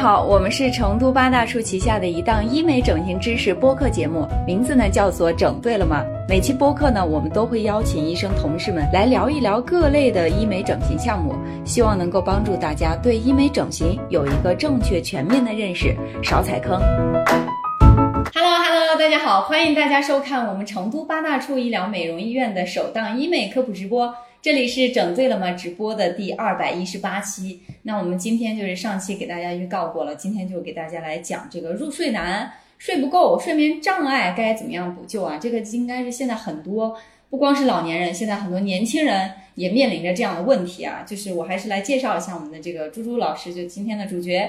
好，我们是成都八大处旗下的一档医美整形知识播客节目，名字呢叫做“整对了吗”。每期播客呢，我们都会邀请医生同事们来聊一聊各类的医美整形项目，希望能够帮助大家对医美整形有一个正确全面的认识，少踩坑。Hello Hello，大家好，欢迎大家收看我们成都八大处医疗美容医院的首档医美科普直播。这里是整对了吗直播的第二百一十八期。那我们今天就是上期给大家预告过了，今天就给大家来讲这个入睡难、睡不够、睡眠障碍该怎么样补救啊？这个应该是现在很多不光是老年人，现在很多年轻人也面临着这样的问题啊。就是我还是来介绍一下我们的这个朱朱老师，就今天的主角。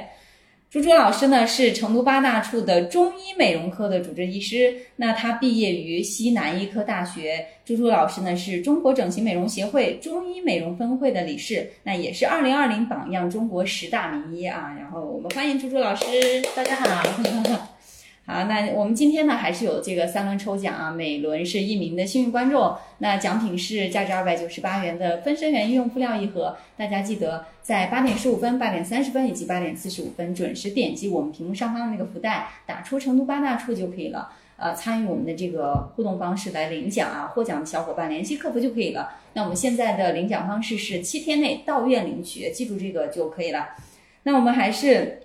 朱朱老师呢是成都八大处的中医美容科的主治医师，那他毕业于西南医科大学。朱朱老师呢是中国整形美容协会中医美容分会的理事，那也是二零二零榜样中国十大名医啊。然后我们欢迎朱朱老师，大家好。好，那我们今天呢还是有这个三轮抽奖啊，每轮是一名的幸运观众，那奖品是价值二百九十八元的分身源医用敷料一盒，大家记得在八点十五分、八点三十分以及八点四十五分准时点击我们屏幕上方的那个福袋，打出成都八大处就可以了。呃，参与我们的这个互动方式来领奖啊，获奖的小伙伴联系客服就可以了。那我们现在的领奖方式是七天内到院领取，记住这个就可以了。那我们还是。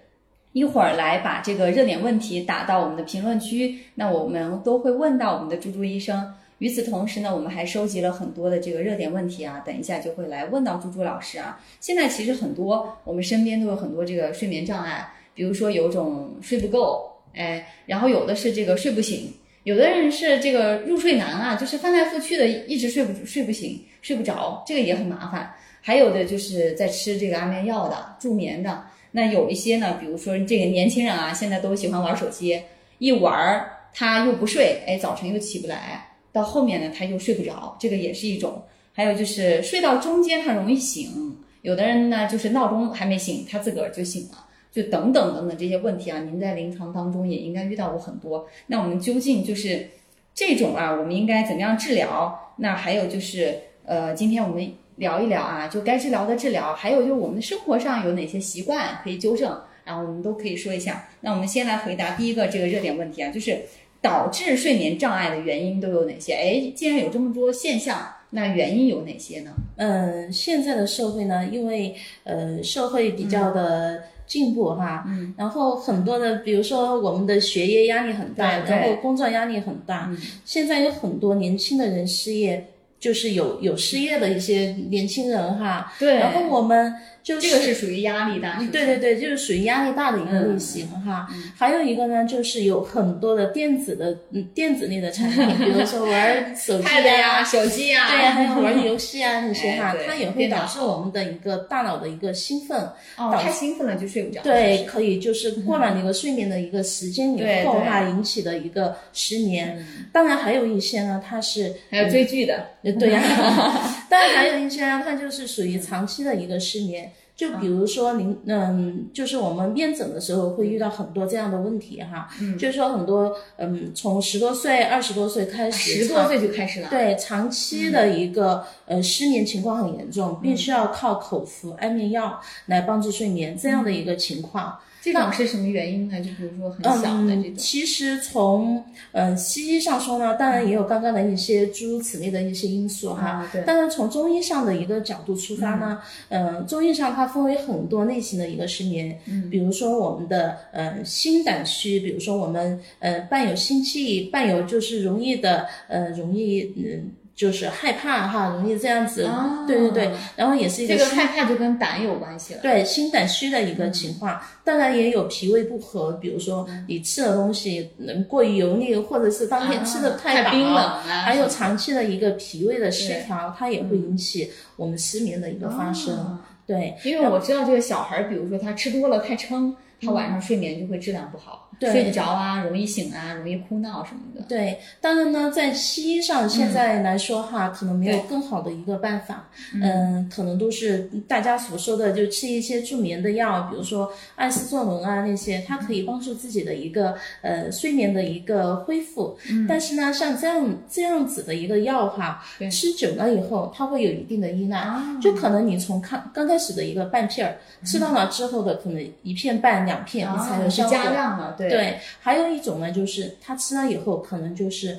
一会儿来把这个热点问题打到我们的评论区，那我们都会问到我们的猪猪医生。与此同时呢，我们还收集了很多的这个热点问题啊，等一下就会来问到猪猪老师啊。现在其实很多我们身边都有很多这个睡眠障碍，比如说有种睡不够，哎，然后有的是这个睡不醒，有的人是这个入睡难啊，就是翻来覆去的一直睡不睡不醒，睡不着，这个也很麻烦。还有的就是在吃这个安眠药的助眠的。那有一些呢，比如说这个年轻人啊，现在都喜欢玩手机，一玩他又不睡，哎，早晨又起不来，到后面呢他又睡不着，这个也是一种。还有就是睡到中间他容易醒，有的人呢就是闹钟还没醒，他自个儿就醒了，就等等等等这些问题啊，您在临床当中也应该遇到过很多。那我们究竟就是这种啊，我们应该怎么样治疗？那还有就是呃，今天我们。聊一聊啊，就该治疗的治疗，还有就是我们的生活上有哪些习惯可以纠正，然后我们都可以说一下。那我们先来回答第一个这个热点问题啊，就是导致睡眠障碍的原因都有哪些？哎，既然有这么多现象，那原因有哪些呢？嗯，现在的社会呢，因为呃社会比较的进步哈，嗯，然后很多的，比如说我们的学业压力很大，然后工作压力很大，现在有很多年轻的人失业。就是有有失业的一些年轻人哈，对，然后我们。就这个是属于压力大，对对对，就是属于压力大的一个类型哈。还有一个呢，就是有很多的电子的嗯电子类的产品，比如说玩手机呀、手机呀，对呀，还有玩游戏啊那些哈，它也会导致我们的一个大脑的一个兴奋，哦，太兴奋了就睡不着。对，可以就是 过了那个睡眠的一个时间以后哈，引起的一个失眠。当然还有一些呢，它是还有追剧的，对呀。当然还有一些呢，它就是属于长期的一个失眠。就比如说您，嗯，就是我们面诊的时候会遇到很多这样的问题哈，就是说很多，嗯，从十多岁、二十多岁开始，十多岁就开始了，对，长期的一个呃失眠情况很严重，必须要靠口服安眠药来帮助睡眠这样的一个情况。这种是什么原因呢？就比如说很小的这种。其实从嗯西医上说呢，当然也有刚刚的一些诸如此类的一些因素哈。对。但是从中医上的一个角度出发呢，嗯，中医上它分为很多类型的一个失眠，嗯，比如说我们的呃心胆虚，比如说我们呃伴有心悸，伴有就是容易的呃容易嗯。就是害怕哈，容易这样子，对对对，然后也是一个这个害怕就跟胆有关系了，对，心胆虚的一个情况，当然也有脾胃不和，比如说你吃的东西能过于油腻，或者是当天吃的太冰冷啊，还有长期的一个脾胃的失调，它也会引起我们失眠的一个发生，对，因为我知道这个小孩，比如说他吃多了太撑，他晚上睡眠就会质量不好。睡不着啊，容易醒啊，容易哭闹什么的。对，当然呢，在西医上现在来说哈，可能没有更好的一个办法。嗯，可能都是大家所说的，就吃一些助眠的药，比如说艾司唑仑啊那些，它可以帮助自己的一个呃睡眠的一个恢复。嗯。但是呢，像这样这样子的一个药哈，吃久了以后，它会有一定的依赖。就可能你从刚刚开始的一个半片儿，吃到了之后的可能一片半，半两片，你才有效果。加量了，对。对，还有一种呢，就是他吃了以后，可能就是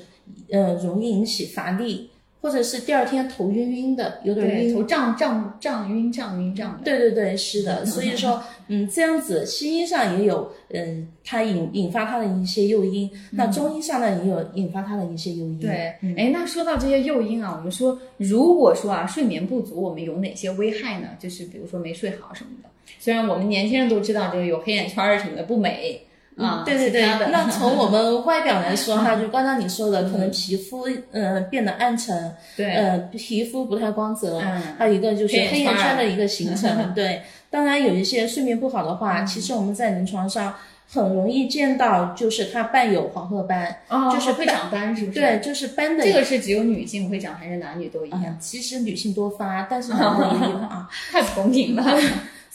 呃容易引起乏力。或者是第二天头晕晕的，有点晕，头胀胀胀晕胀晕胀的。对对对，是的。所以说，嗯，这样子西医上也有，嗯，它引引发它的一些诱因。那中医上呢，也有引发它的一些诱因。对，哎，那说到这些诱因啊，我们说，如果说啊，睡眠不足，我们有哪些危害呢？就是比如说没睡好什么的。虽然我们年轻人都知道这个有黑眼圈儿什么的不美。啊，对对对，那从我们 外表来说哈，就刚刚你说的，可能皮肤呃变得暗沉，对，呃皮肤不太光泽，还有一个就是黑眼圈的一个形成，对。当然有一些睡眠不好的话，其实我们在临床上很容易见到，就是它伴有黄褐斑，就是会长斑，是不是？对，就是斑的。这个是只有女性会长，还是男女都一样？其实女性多发，但是 男的也有啊，太不公平了。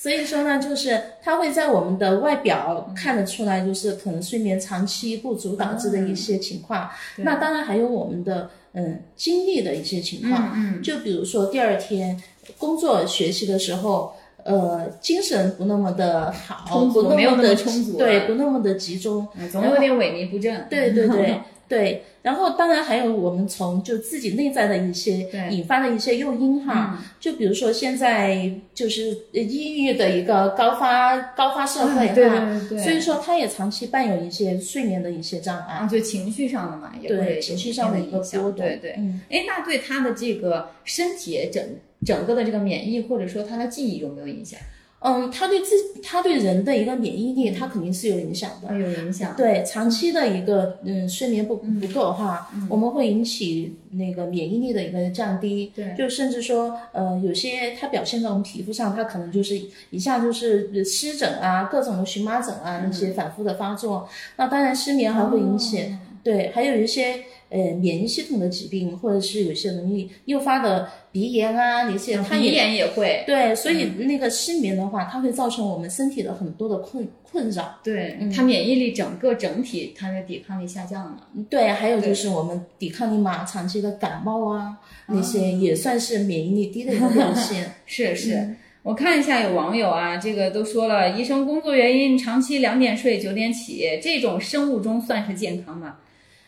所以说呢，就是它会在我们的外表看得出来，就是可能睡眠长期不足导致的一些情况。那当然还有我们的嗯精力的一些情况，嗯，就比如说第二天工作学习的时候，呃，精神不那么的好，不没有那么充足，对，不那么的集中，总有点萎靡不振。对对对。对，然后当然还有我们从就自己内在的一些引发的一些诱因哈，就比如说现在就是抑郁的一个高发高发社会哈，所以说它也长期伴有一些睡眠的一些障碍，就情绪上的嘛，也会情绪上的一个波动，对对，哎，那对他的这个身体整整个的这个免疫或者说他的记忆有没有影响？嗯，它对自它对人的一个免疫力，它肯定是有影响的。有影响。对，长期的一个嗯睡眠不不够哈，我们会引起那个免疫力的一个降低。对。就甚至说，呃，有些它表现在我们皮肤上，它可能就是一下就是湿疹啊，各种的荨麻疹啊那些反复的发作。那当然失眠还会引起。对，还有一些。呃，免疫系统的疾病，或者是有些容易诱发的鼻炎啊，那些，它鼻炎也会。对，所以那个失眠的话，它会造成我们身体的很多的困困扰。对，它免疫力整个整体，它的抵抗力下降了。对，还有就是我们抵抗力嘛，长期的感冒啊，那些也算是免疫力低的一个表现。是是，我看一下有网友啊，这个都说了，医生工作原因，长期两点睡九点起，这种生物钟算是健康吗？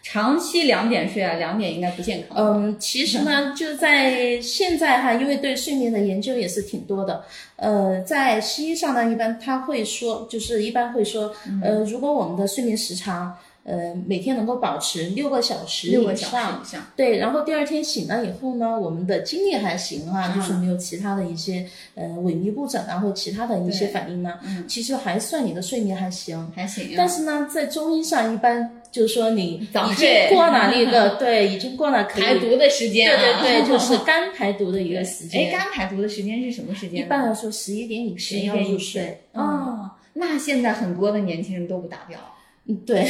长期两点睡啊，两点应该不健康。嗯，其实呢，就在现在哈，因为对睡眠的研究也是挺多的。呃，在西医上呢，一般他会说，就是一般会说，呃，如果我们的睡眠时长，呃，每天能够保持六个小时以上，对，然后第二天醒了以后呢，我们的精力还行啊，就是没有其他的一些呃萎靡不振啊，或其他的一些反应呢，其实还算你的睡眠还行，还行。但是呢，在中医上一般。就是说你已经过了那个 对，已经过了排毒的时间对对对，就是肝排毒的一个时间。哎，肝排毒的时间是什么时间？一般来说十一点以前要入睡。哦，那现在很多的年轻人都不达标。嗯，对。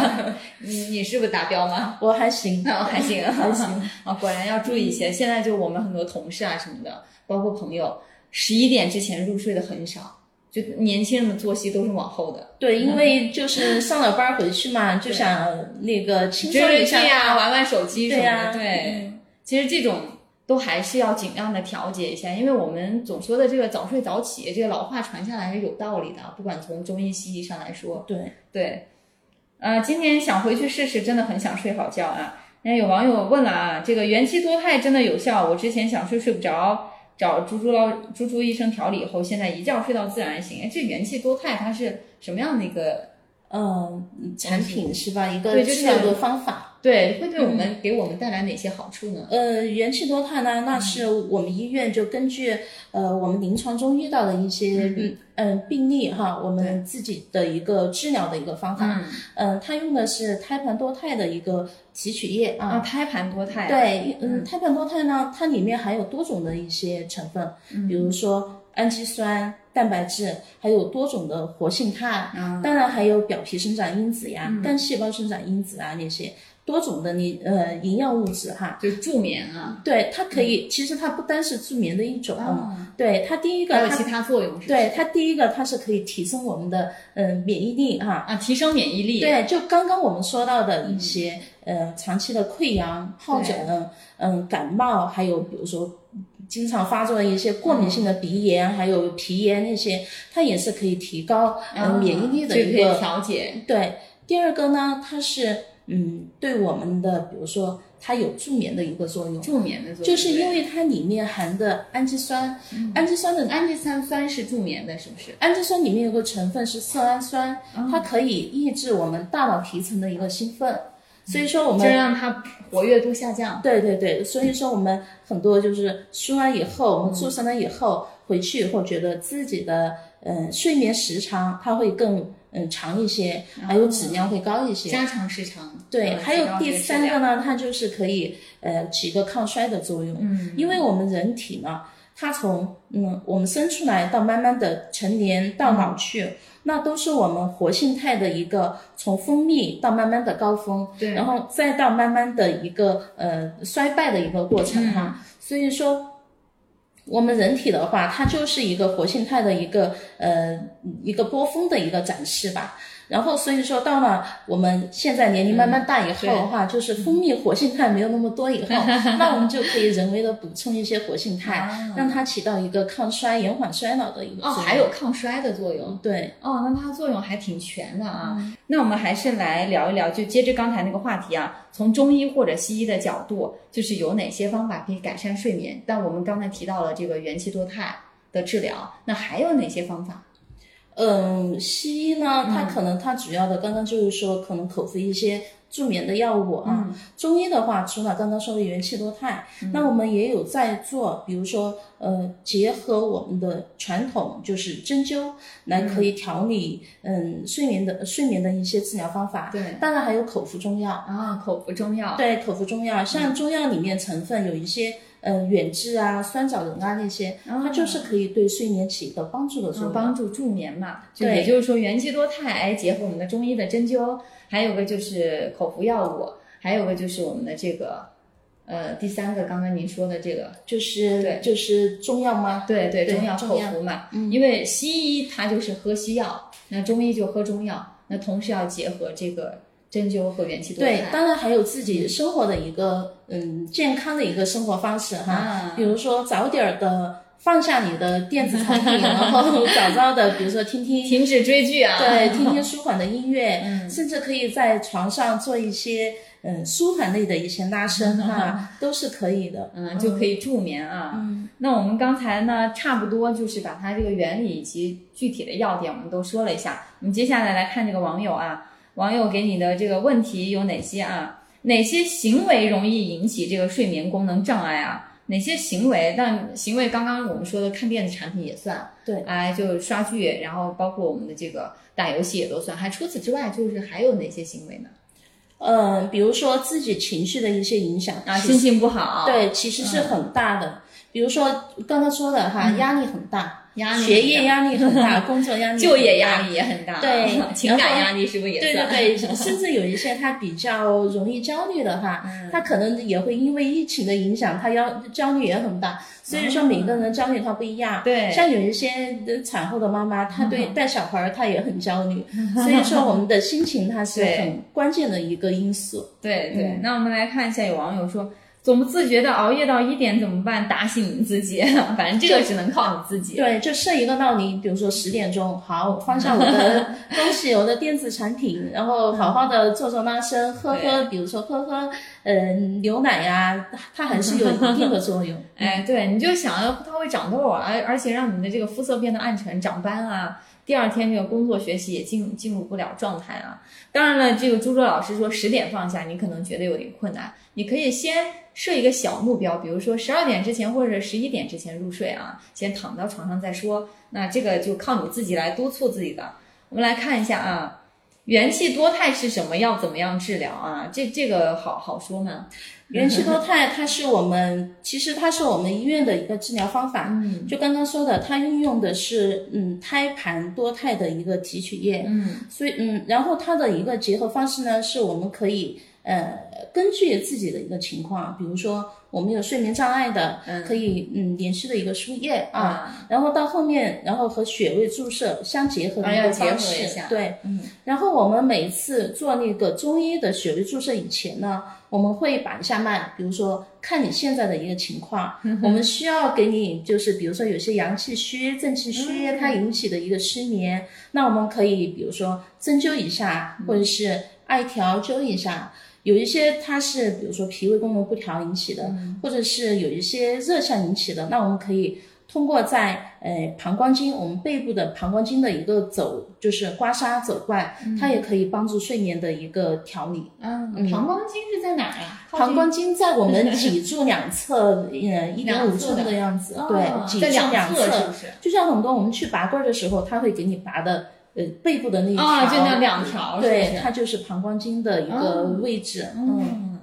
你你是不是达标吗？我还行，我还行，还行。啊，果然要注意一些。现在就我们很多同事啊什么的，包括朋友，十一点之前入睡的很少。就年轻人的作息都是往后的，对，因为就是上了班回去嘛，就想那个轻松一下呀，玩玩手机什么的。对，其实这种都还是要尽量的调节一下，因为我们总说的这个早睡早起，这个老话传下来是有道理的，不管从中医西医上来说。对对，呃，今天想回去试试，真的很想睡好觉啊。那有网友问了啊，这个元气多肽真的有效？我之前想睡睡不着。找猪猪老猪猪医生调理以后，现在一觉睡到自然醒。这元气多肽它是什么样的一个嗯产品是吧？一个治疗的方法。对，会对我们给我们带来哪些好处呢？呃，元气多肽呢，那是我们医院就根据呃我们临床中遇到的一些嗯嗯病例哈，我们自己的一个治疗的一个方法。嗯，它用的是胎盘多肽的一个提取液啊。胎盘多肽。对，嗯，胎盘多肽呢，它里面含有多种的一些成分，比如说氨基酸、蛋白质，还有多种的活性炭，当然还有表皮生长因子呀、干细胞生长因子啊那些。多种的你呃营养物质哈，就助眠啊，对它可以，其实它不单是助眠的一种，对它第一个还有其他作用是，对它第一个它是可以提升我们的嗯免疫力哈。啊提升免疫力，对，就刚刚我们说到的一些呃长期的溃疡、疱疹、嗯感冒，还有比如说经常发作的一些过敏性的鼻炎，还有皮炎那些，它也是可以提高呃免疫力的一个调节。对，第二个呢，它是嗯对我们的，比如说它有助眠的一个作用，助眠的作用，就是因为它里面含的氨基酸，氨基酸的氨基酸酸是助眠的，是不是？氨基酸里面有个成分是色氨酸，它可以抑制我们大脑皮层的一个兴奋。所以说我们就让它活跃度下降。对对对，所以说我们很多就是输完以后，我们注射了以后回去以后，觉得自己的嗯睡眠时长它会更嗯长一些，还有质量会高一些，加长时长。对，还有第三个呢，它就是可以呃起个抗衰的作用。嗯，因为我们人体呢，它从嗯我们生出来到慢慢的成年到老去。那都是我们活性肽的一个从分泌到慢慢的高峰，对，然后再到慢慢的一个呃衰败的一个过程哈。所以说，我们人体的话，它就是一个活性肽的一个呃一个波峰的一个展示吧。然后，所以说到了我们现在年龄慢慢大以后的话，就是蜂蜜活性肽没有那么多以后，那我们就可以人为的补充一些活性肽，让它起到一个抗衰、延缓衰老的一个作用。哦，还有抗衰的作用。对。哦，那它作用还挺全的啊。那我们还是来聊一聊，就接着刚才那个话题啊，从中医或者西医的角度，就是有哪些方法可以改善睡眠？但我们刚才提到了这个元气多肽的治疗，那还有哪些方法？嗯，西医呢，它可能它主要的刚刚就是说，可能口服一些助眠的药物啊。中医的话，除了刚刚说的元气多肽，那我们也有在做，比如说呃，结合我们的传统，就是针灸来可以调理嗯睡眠的睡眠的一些治疗方法。对，当然还有口服中药啊，口服中药。对，口服中药，像中药里面成分有一些。呃，远志啊，酸枣仁啊那些，它就是可以对睡眠起到帮助的作用，帮助助眠嘛。就也就是说，元气多肽，哎，结合我们的中医的针灸，还有个就是口服药物，还有个就是我们的这个，呃，第三个刚刚您说的这个，就是对，就是中药吗？对对，中药口服嘛。嗯。因为西医它就是喝西药，那中医就喝中药，那同时要结合这个。针灸和元气多对，当然还有自己生活的一个嗯健康的一个生活方式哈，比如说早点儿的放下你的电子产品，然后 早早的，比如说听听停止追剧啊，对，听听舒缓的音乐，甚至可以在床上做一些嗯舒缓类的一些拉伸哈，都是可以的，嗯，就可以助眠啊。嗯，那我们刚才呢，差不多就是把它这个原理以及具体的要点我们都说了一下，我们接下来来看这个网友啊。网友给你的这个问题有哪些啊？哪些行为容易引起这个睡眠功能障碍啊？哪些行为？但行为刚刚我们说的看电子产品也算，对，哎，就刷剧，然后包括我们的这个打游戏也都算。还除此之外，就是还有哪些行为呢？嗯，比如说自己情绪的一些影响啊，心情不好，对，其实是很大的。比如说刚刚说的哈，压力很大。学业压力很大，工作压力、就业压力也很大，对，情感压力是不是也对对 对，甚至有一些他比较容易焦虑的哈，他可能也会因为疫情的影响，他要焦虑也很大。所以说每个人焦虑他不一样，对，像有一些产后的妈妈，她对带小孩儿她也很焦虑。所以说我们的心情它是很关键的一个因素。对对，那我们来看一下，有网友说。总不自觉的熬夜到一点怎么办？打醒你自己，反正这个只能靠你自己。对，就设一个闹铃，比如说十点钟，好放下我的东西，我的电子产品，然后好好的做做拉伸，喝喝，比如说喝喝，嗯，牛奶呀，它还是有一定的作用。哎，对，你就想要它会长痘啊，而而且让你的这个肤色变得暗沉、长斑啊。第二天这个工作学习也进进入不了状态啊。当然了，这个朱哲老师说十点放下，你可能觉得有点困难。你可以先设一个小目标，比如说十二点之前或者十一点之前入睡啊，先躺到床上再说。那这个就靠你自己来督促自己的。我们来看一下啊，元气多肽是什么？要怎么样治疗啊？这这个好好说吗？元气多肽，它是我们其实它是我们医院的一个治疗方法。嗯，就刚刚说的，它运用的是嗯胎盘多肽的一个提取液。嗯，所以嗯，然后它的一个结合方式呢，是我们可以呃，根据自己的一个情况，比如说我们有睡眠障碍的，可以嗯连续的一个输液啊，然后到后面，然后和穴位注射相结合的一个方式，对，嗯，然后我们每次做那个中医的穴位注射以前呢，我们会把一下脉，比如说看你现在的一个情况，我们需要给你就是比如说有些阳气虚、正气虚，它引起的一个失眠，那我们可以比如说针灸一下，或者是艾条灸一下。有一些它是比如说脾胃功能不调引起的，或者是有一些热象引起的，那我们可以通过在呃膀胱经，我们背部的膀胱经的一个走，就是刮痧走罐，它也可以帮助睡眠的一个调理。嗯，膀胱经是在哪呀啊？膀胱经在我们脊柱两侧，呃，一点五寸的样子。对，脊柱两侧是不是？就像很多我们去拔罐的时候，他会给你拔的。呃，背部的那一条，就那两条，对，它就是膀胱经的一个位置。嗯，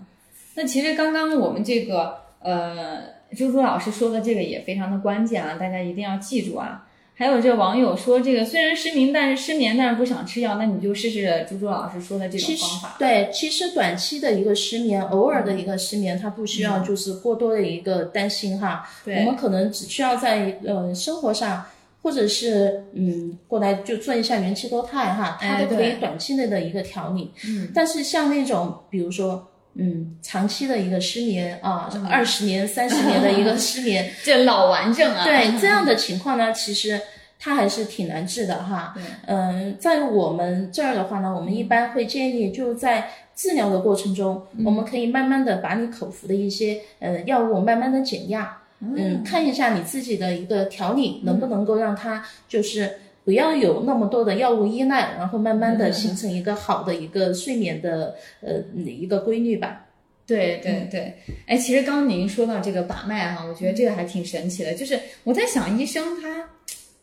那其实刚刚我们这个呃，朱朱老师说的这个也非常的关键啊，大家一定要记住啊。还有这网友说，这个虽然失眠，但是失眠但是不想吃药，那你就试试朱朱老师说的这种方法。对，其实短期的一个失眠，偶尔的一个失眠，它不需要就是过多的一个担心哈。对，我们可能只需要在呃生活上。或者是嗯，过来就做一下元气多肽哈，它都可以短期内的一个调理。嗯，但是像那种比如说嗯，长期的一个失眠啊，二十年、三十年的一个失眠，这老顽症啊。对这样的情况呢，其实它还是挺难治的哈。对，嗯，在我们这儿的话呢，我们一般会建议就在治疗的过程中，我们可以慢慢的把你口服的一些呃药物慢慢的减压。嗯，看一下你自己的一个调理能不能够让它就是不要有那么多的药物依赖，然后慢慢的形成一个好的一个睡眠的呃一个规律吧。对对对，哎，其实刚刚您说到这个把脉哈，我觉得这个还挺神奇的。就是我在想，医生他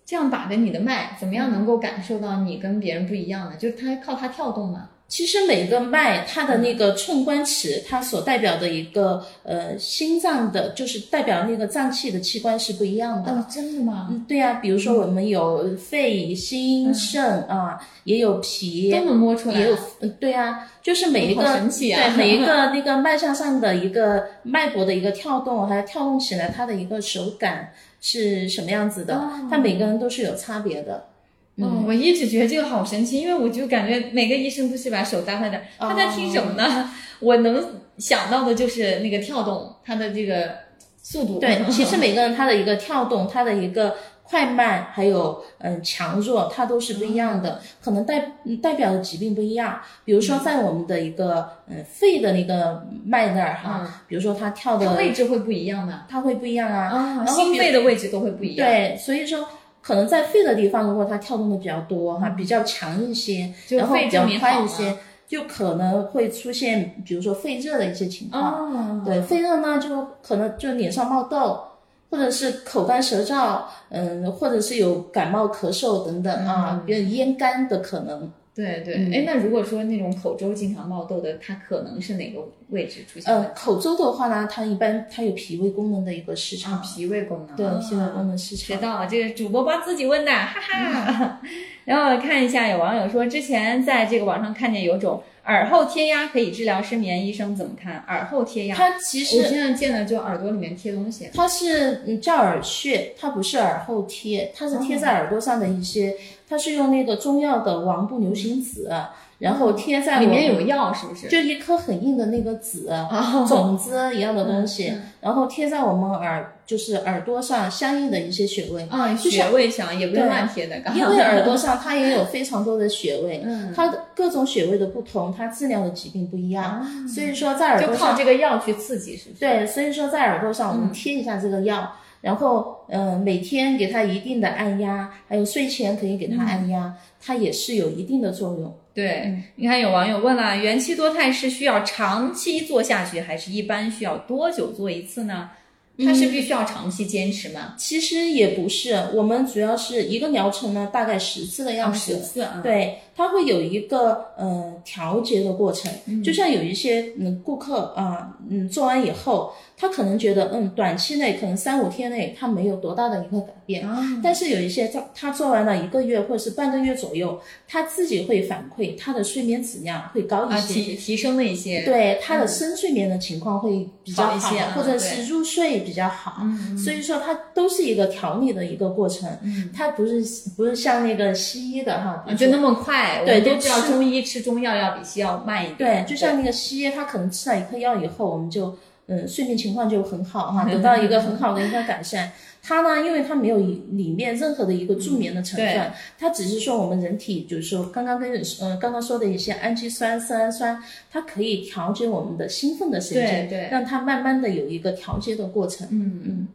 这样把着你的脉，怎么样能够感受到你跟别人不一样呢？就是他靠它跳动吗？其实每个脉，它的那个寸关尺，它所代表的一个呃心脏的，就是代表那个脏器的器官是不一样的。哦，真的吗？嗯，对呀。比如说我们有肺、心、肾啊，也有脾，都能摸出来。也有，嗯，对呀，就是每一个对每一个那个脉象上的一个脉搏的一个跳动，还有跳动起来它的一个手感是什么样子的，它每个人都是有差别的。嗯，我一直觉得这个好神奇，因为我就感觉每个医生都是把手搭在那儿，他在听什么呢？我能想到的就是那个跳动，它的这个速度。对，其实每个人他的一个跳动，他的一个快慢，还有嗯强弱，它都是不一样的，可能代代表的疾病不一样。比如说在我们的一个嗯肺的那个脉那儿哈，比如说它跳的位置会不一样的，它会不一样啊，心肺的位置都会不一样。对，所以说。可能在肺的地方，如果它跳动的比较多哈，比较强一些，然后比较快一些，就可能会出现，比如说肺热的一些情况。对，肺热呢，就可能就脸上冒痘，或者是口干舌燥，嗯，或者是有感冒咳嗽等等啊，比较咽干的可能。对对，哎，那如果说那种口周经常冒痘的，它可能是哪个位置出现？呃，口周的话呢，它一般它有脾胃功能的一个失常，脾胃功能，对，脾胃功能失常。学到了，这个主播帮自己问的，哈哈。然后看一下，有网友说，之前在这个网上看见有种。耳后贴压可以治疗失眠，医生怎么看？耳后贴压，它其实我现在见的就耳朵里面贴东西。它是叫耳穴，它不是耳后贴，它是贴在耳朵上的一些，它是用那个中药的王不留行子。然后贴在里面有药是不是？就一颗很硬的那个籽，种子一样的东西，然后贴在我们耳，就是耳朵上相应的一些穴位。啊，穴位上也不用乱贴的，因为耳朵上它也有非常多的穴位，它的各种穴位的不同，它治疗的疾病不一样，所以说在耳朵上就靠这个药去刺激，是不是？对，所以说在耳朵上我们贴一下这个药，然后嗯，每天给它一定的按压，还有睡前可以给它按压，它也是有一定的作用。对，你看有网友问了，元气多肽是需要长期做下去，还是一般需要多久做一次呢？它是必须要长期坚持吗？其实也不是，我们主要是一个疗程呢，大概十次的样子。十次啊。对，它会有一个呃调节的过程，就像有一些嗯顾客啊，嗯做完以后，他可能觉得嗯短期内可能三五天内他没有多大的一个改变，但是有一些他他做完了一个月或者是半个月左右，他自己会反馈他的睡眠质量会高一些，提提升了一些，对他的深睡眠的情况会比较好一些，或者是入睡比较好，所以说它都是一个调理的一个过程，它不是不是像那个西医的哈，就那么快，对，都知道中医吃中药要比西药慢一点，对，就像那个西医，他可能吃了一颗药以后，我们就嗯睡眠情况就很好哈，得到一个很好的一个改善。它呢，因为它没有里面任何的一个助眠的成分，它只是说我们人体就是说刚刚跟嗯刚刚说的一些氨基酸、色氨酸，它可以调节我们的兴奋的神经，对，让它慢慢的有一个调节的过程。嗯嗯，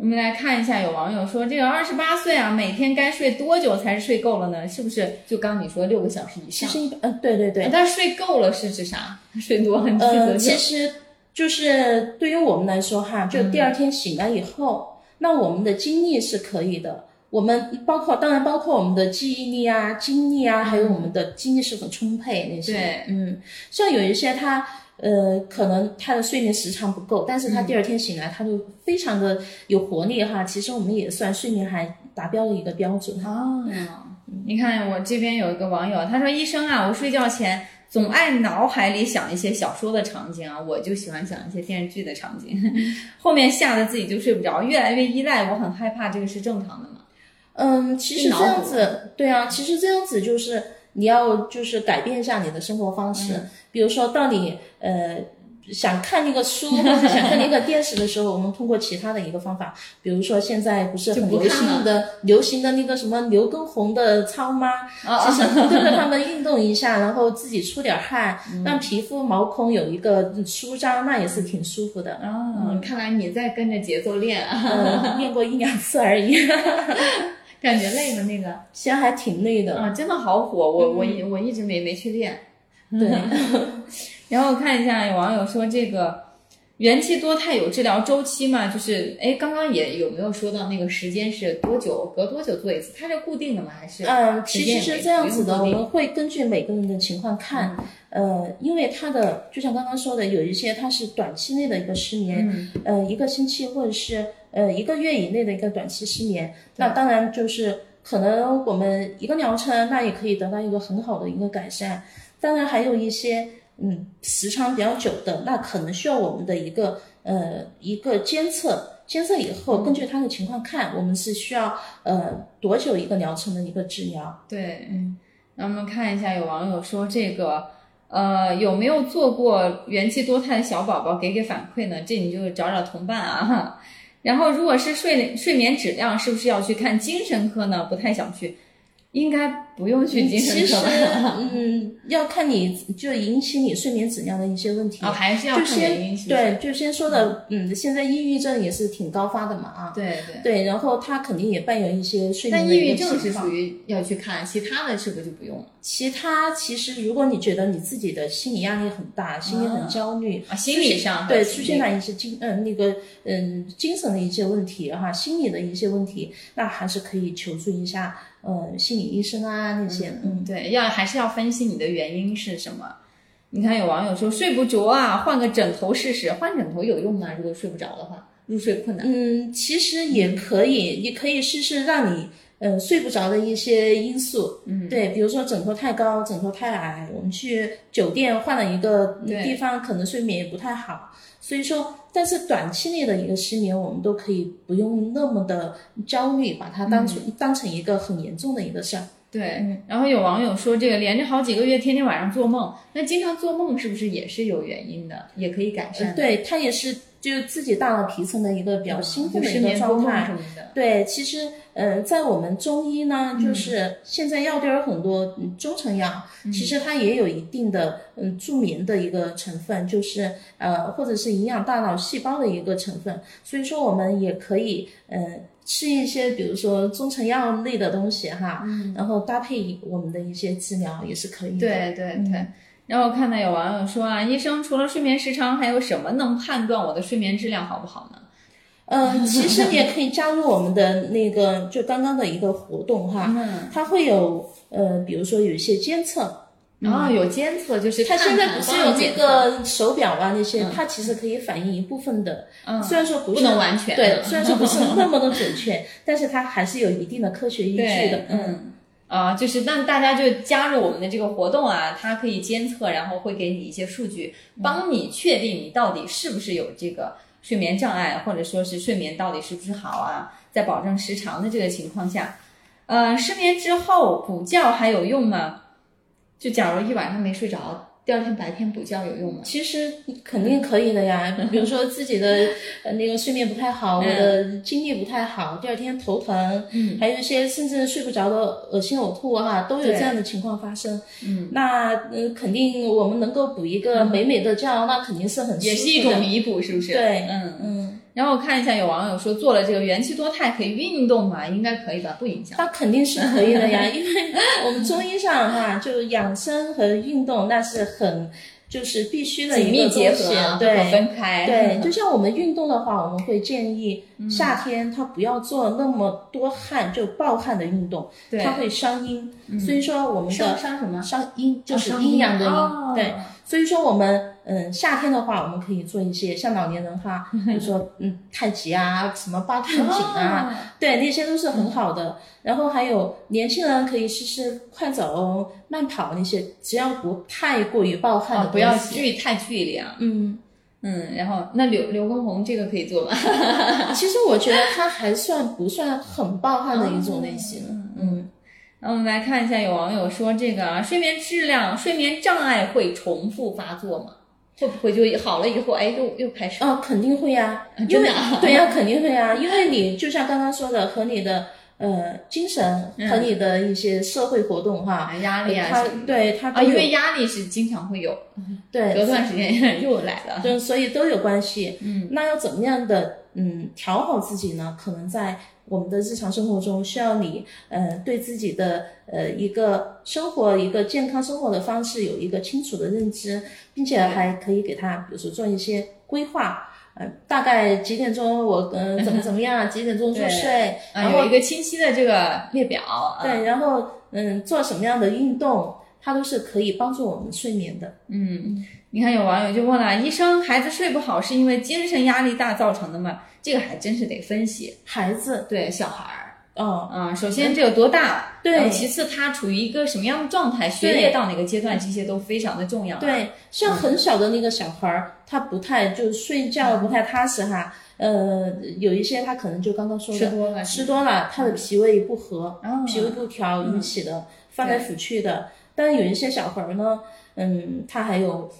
我们来看一下，有网友说这个二十八岁啊，每天该睡多久才是睡够了呢？是不是就刚你说六个小时以上？其实一嗯，对对对。但睡够了是指啥？睡多很呃，其实就是对于我们来说哈，就第二天醒来以后。那我们的精力是可以的，我们包括当然包括我们的记忆力啊、精力啊，还有我们的精力是很充沛那些。对，嗯，像有一些他呃，可能他的睡眠时长不够，但是他第二天醒来他就非常的有活力哈。其实我们也算睡眠还达标的一个标准。哦，你看我这边有一个网友，他说：“医生啊，我睡觉前。”总爱脑海里想一些小说的场景啊，我就喜欢想一些电视剧的场景，后面吓得自己就睡不着，越来越依赖，我很害怕，这个是正常的吗？嗯，其实这样子，对啊，其实这样子就是你要就是改变一下你的生活方式，比如说到你呃。想看那个书或者想看那个电视的时候，我们通过其他的一个方法，比如说现在不是很流行的流行的那个什么刘畊宏的操吗？其实跟着他们运动一下，然后自己出点汗，让皮肤毛孔有一个舒张，那也是挺舒服的。哦，看来你在跟着节奏练啊，练过一两次而已，感觉累吗？那个其实还挺累的啊，真的好火，我我我一直没没去练。对。然后看一下有网友说这个元气多肽有治疗周期吗？就是哎，刚刚也有没有说到那个时间是多久？隔多久做一次？它是固定的吗？还是嗯，其实是这样子的，我们会根据每个人的情况看。呃，因为它的就像刚刚说的，有一些它是短期内的一个失眠，呃，一个星期或者是呃一个月以内的一个短期失眠，那当然就是可能我们一个疗程那也可以得到一个很好的一个改善。当然还有一些。嗯，时长比较久的，那可能需要我们的一个呃一个监测，监测以后根据他的情况看，我们是需要呃多久一个疗程的一个治疗。对，嗯，那我们看一下，有网友说这个呃有没有做过元气多肽的小宝宝给给反馈呢？这你就找找同伴啊。然后如果是睡睡眠质量，是不是要去看精神科呢？不太想去。应该不用去精神科吧？嗯，要看你就引起你睡眠质量的一些问题啊，还是要看。对，就先说的，嗯，现在抑郁症也是挺高发的嘛，啊，对对对，然后它肯定也伴有一些睡眠但抑郁症是属于要去看，其他的是不是就不用了？其他其实如果你觉得你自己的心理压力很大，心里很焦虑啊，心理上对出现了一些精嗯那个嗯精神的一些问题哈，心理的一些问题，那还是可以求助一下。呃，心理医生啊那些，嗯，对，要还是要分析你的原因是什么。你看有网友说睡不着啊，换个枕头试试。换枕头有用吗？如果睡不着的话，入睡困难。嗯，其实也可以，你可以试试让你呃睡不着的一些因素。嗯，对，比如说枕头太高，枕头太矮，我们去酒店换了一个地方，可能睡眠也不太好。所以说，但是短期内的一个失眠，我们都可以不用那么的焦虑，把它当成当成一个很严重的一个事儿。对。然后有网友说，这个连着好几个月，天天晚上做梦，那经常做梦是不是也是有原因的？也可以改善。对，它也是。就是自己大脑皮层的一个比较兴奋的一个状态，对，其实，呃，在我们中医呢，就是现在药店有很多中成药，其实它也有一定的嗯助眠的一个成分，就是呃或者是营养大脑细胞的一个成分，所以说我们也可以呃吃一些比如说中成药类的东西哈，然后搭配我们的一些治疗也是可以的。对对对。然后看到有网友说啊，医生除了睡眠时长，还有什么能判断我的睡眠质量好不好呢？嗯，其实你也可以加入我们的那个，就刚刚的一个活动哈，它会有呃，比如说有一些监测，然后有监测，就是它现在不是有那这个手表啊那些，它其实可以反映一部分的，虽然说不不能完全，对，虽然说不是那么的准确，但是它还是有一定的科学依据的，嗯。啊，就是那大家就加入我们的这个活动啊，它可以监测，然后会给你一些数据，帮你确定你到底是不是有这个睡眠障碍，或者说是睡眠到底是不是好啊，在保证时长的这个情况下，呃，失眠之后补觉还有用吗？就假如一晚上没睡着。第二天白天补觉有用吗？其实肯定可以的呀。比如说自己的呃那个睡眠不太好，我的精力不太好，第二天头疼，嗯，还有一些甚至睡不着的恶心呕吐哈，都有这样的情况发生。嗯，那嗯肯定我们能够补一个美美的觉，那肯定是很也是一种弥补，是不是？对，嗯嗯。然后我看一下，有网友说做了这个元气多肽可以运动吗？应该可以吧，不影响。那肯定是可以的呀，因为我们中医上哈，就养生和运动那是很。就是必须的紧密结合，对，分开。对，就像我们运动的话，我们会建议夏天它不要做那么多汗，就暴汗的运动，它会伤阴。所以说我们的伤伤什么？伤阴，就是阴阳的阴。对，所以说我们嗯夏天的话，我们可以做一些像老年人哈，比 如说嗯太极啊，什么八段锦啊，对，那些都是很好的。然后还有年轻人可以试试快走、慢跑那些，只要不太过于暴汗的不要剧太剧烈啊。嗯嗯，然后那刘刘畊宏这个可以做吗？其实我觉得他还算不算很暴汗的一种类型。嗯，那我们来看一下，有网友说这个睡眠质量、睡眠障碍会重复发作吗？会不会就好了以后，哎，又又开始？哦，肯定会呀，真的，对呀，肯定会呀，因为你就像刚刚说的，和你的。呃，精神和你的一些社会活动哈，压力啊，对他啊，因为压力是经常会有，对，隔段时间又来了，对，所以都有关系。嗯，那要怎么样的嗯调好自己呢？可能在我们的日常生活中，需要你呃对自己的呃一个生活一个健康生活的方式有一个清楚的认知，并且还可以给他比如说做一些规划。呃大概几点钟我嗯怎么 怎么样？几点钟入睡？然后有一个清晰的这个列表。对，然后嗯做什么样的运动，它都是可以帮助我们睡眠的。嗯，你看有网友就问了，医生，孩子睡不好是因为精神压力大造成的吗？这个还真是得分析。孩子对小孩儿。哦，嗯，首先这有多大？对，其次他处于一个什么样的状态？学业到哪个阶段？这些都非常的重要。对，像很小的那个小孩儿，他不太就睡觉不太踏实哈。呃，有一些他可能就刚刚说的吃多了，吃多了，他的脾胃不和，脾胃不调引起的，翻来覆去的。但有一些小孩儿呢，嗯，他还有。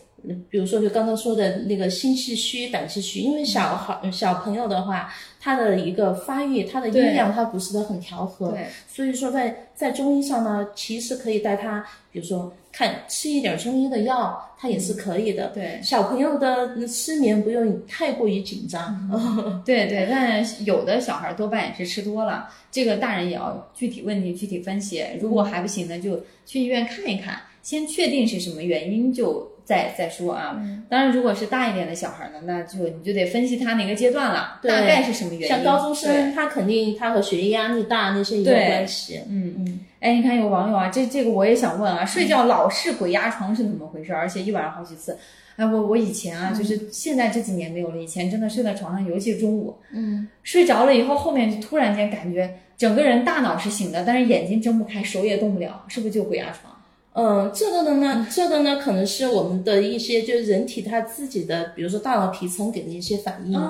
比如说，就刚刚说的那个心气虚、胆气虚，因为小孩、小朋友的话，他的一个发育，他的阴阳他不是的很调和，所以说在在中医上呢，其实可以带他，比如说看吃一点中医的药，他也是可以的。对，小朋友的失眠不用太过于紧张。对对，但有的小孩多半也是吃多了，这个大人也要具体问题具体分析。如果还不行呢，就去医院看一看，先确定是什么原因就。再再说啊，当然，如果是大一点的小孩呢，那就你就得分析他哪个阶段了，大概是什么原因。像高中生，他肯定他和学业压力大那些有关系。嗯嗯。哎，你看有网友啊，这这个我也想问啊，睡觉老是鬼压床是怎么回事？而且一晚上好几次。哎，我我以前啊，就是现在这几年没有了，以前真的睡在床上，尤其是中午，嗯，睡着了以后，后面就突然间感觉整个人大脑是醒的，但是眼睛睁不开，手也动不了，是不是就鬼压床？嗯，这个的呢，这个呢，可能是我们的一些，就是人体它自己的，比如说大脑皮层给的一些反应。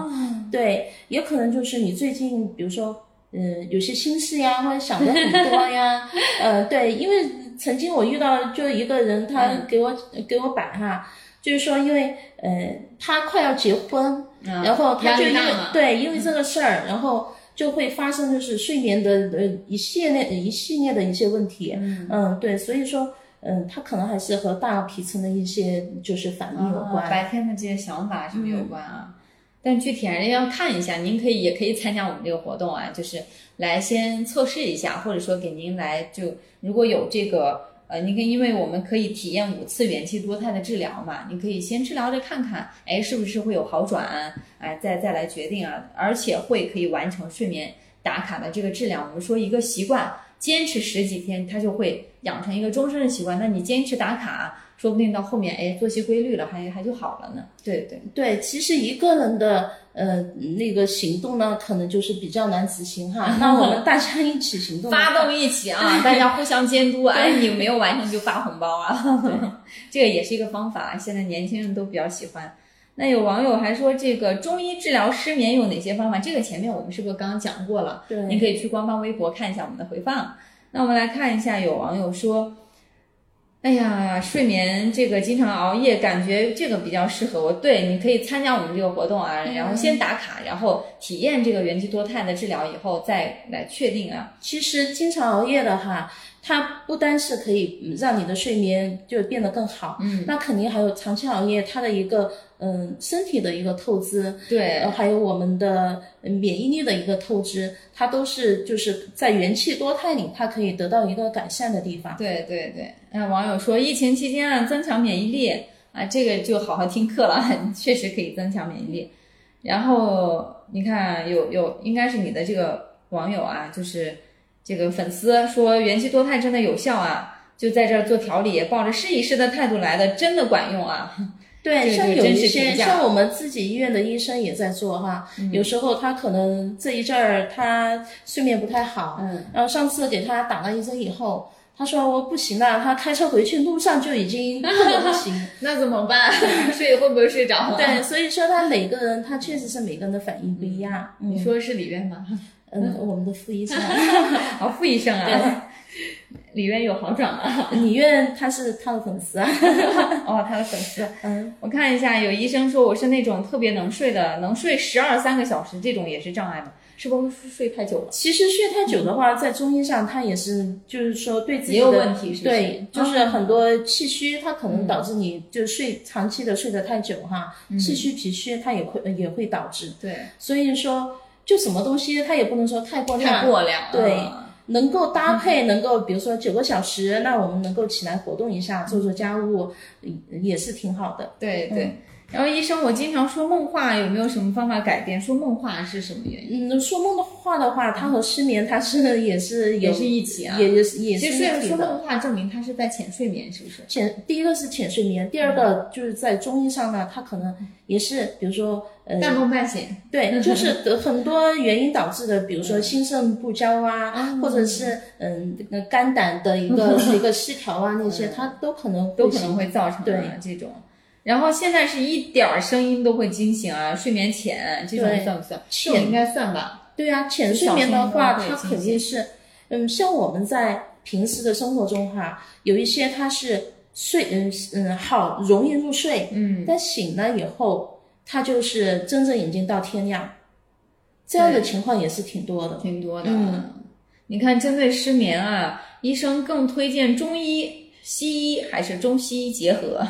对，也可能就是你最近，比如说，嗯，有些心事呀，或者想的很多呀。呃，对，因为曾经我遇到就一个人，他给我给我摆哈，就是说，因为呃，他快要结婚，然后他就因为对，因为这个事儿，然后就会发生就是睡眠的呃一系列一系列的一些问题。嗯，对，所以说。嗯，它可能还是和大脑皮层的一些就是反应有关，白天的这些想法什么有关啊？但具体还是要看一下，您可以也可以参加我们这个活动啊，就是来先测试一下，或者说给您来就如果有这个呃，您可以因为我们可以体验五次元气多肽的治疗嘛，你可以先治疗着看看，哎，是不是会有好转，哎，再再来决定啊，而且会可以完成睡眠打卡的这个质量。我们说一个习惯坚持十几天，他就会养成一个终身的习惯。那你坚持打卡。说不定到后面，哎，作息规律了，还还就好了呢。对对对，其实一个人的呃那个行动呢，可能就是比较难执行哈。那我们大家一起行动，发动一起啊，大家互相监督。哎，你没有完成就发红包啊。对，这个也是一个方法。现在年轻人都比较喜欢。那有网友还说，这个中医治疗失眠有哪些方法？这个前面我们是不是刚刚讲过了？对，你可以去官方微博看一下我们的回放。那我们来看一下，有网友说。哎呀，睡眠这个经常熬夜，感觉这个比较适合我。对，你可以参加我们这个活动啊，然后先打卡，然后体验这个元气多肽的治疗以后再来确定啊。其实经常熬夜的哈。它不单是可以让你的睡眠就变得更好，嗯，那肯定还有长期熬夜它的一个嗯身体的一个透支，对，还有我们的免疫力的一个透支，它都是就是在元气多肽里它可以得到一个改善的地方。对对对，那网友说疫情期间啊增强免疫力啊，这个就好好听课了，确实可以增强免疫力。然后你看有有应该是你的这个网友啊，就是。这个粉丝说元气多肽真的有效啊，就在这儿做调理，抱着试一试的态度来的，真的管用啊。对，像有一些像我们自己医院的医生也在做哈，有时候他可能这一阵儿他睡眠不太好，嗯，然后上次给他打了一针以后，他说我不行了，他开车回去路上就已经不行，那怎么办？睡会不会睡着？对，所以说他每个人他确实是每个人的反应不一样。你说是里院吗？嗯，我们的傅医生，好，傅医生啊，李院有好转吗？李院他是他的粉丝啊，哦，他的粉丝。嗯，我看一下，有医生说我是那种特别能睡的，能睡十二三个小时，这种也是障碍吗？是不是睡太久了？其实睡太久的话，在中医上它也是，就是说对自己的也有问题，对，就是很多气虚，它可能导致你就睡长期的睡得太久哈，气虚脾虚它也会也会导致。对，所以说。就什么东西，它也不能说太过量，太过量，对，能够搭配，能够比如说九个小时，那我们能够起来活动一下，做做家务，也是挺好的。对对。然后医生，我经常说梦话，有没有什么方法改变？说梦话是什么原因？嗯，说梦的话的话，它和失眠它是也是也是一起啊，也也是也是。其实说梦话证明它是在浅睡眠，是不是？浅第一个是浅睡眠，第二个就是在中医上呢，它可能也是，比如说呃半梦半醒，对，就是得很多原因导致的，比如说心肾不交啊，或者是嗯肝胆的一个 一个失调啊，那些它都可能都可能会造成对这种。然后现在是一点儿声音都会惊醒啊，睡眠浅这种算不算？浅应该算吧。对呀，浅睡眠的话，它肯定是，嗯，像我们在平时的生活中哈，有一些它是睡，嗯嗯，好容易入睡，嗯，但醒了以后，他就是睁着眼睛到天亮，这样的情况也是挺多的，挺多的。嗯，你看，针对失眠啊，医生更推荐中医、西医还是中西医结合？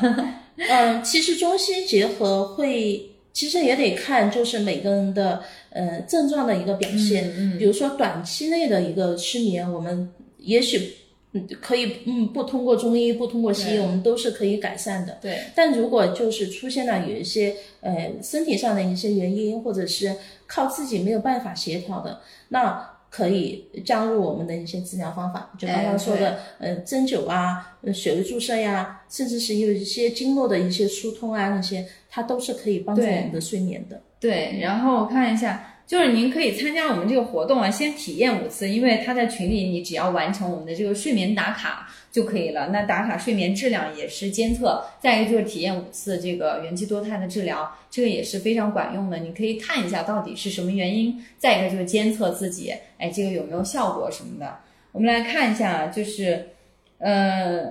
嗯，其实中西结合会，其实也得看就是每个人的呃症状的一个表现。嗯，比如说短期内的一个失眠，我们也许嗯可以嗯不通过中医，不通过西医，我们都是可以改善的。对。但如果就是出现了有一些呃身体上的一些原因，或者是靠自己没有办法协调的，那。可以加入我们的一些治疗方法，就刚刚说的，呃，针灸啊，穴位注射呀，甚至是有一些经络的一些疏通啊，那些它都是可以帮助我们的睡眠的。对，然后我看一下。就是您可以参加我们这个活动啊，先体验五次，因为他在群里，你只要完成我们的这个睡眠打卡就可以了。那打卡睡眠质量也是监测，再一个就是体验五次这个元气多肽的治疗，这个也是非常管用的。你可以看一下到底是什么原因，再一个就是监测自己，哎，这个有没有效果什么的。我们来看一下，就是，呃，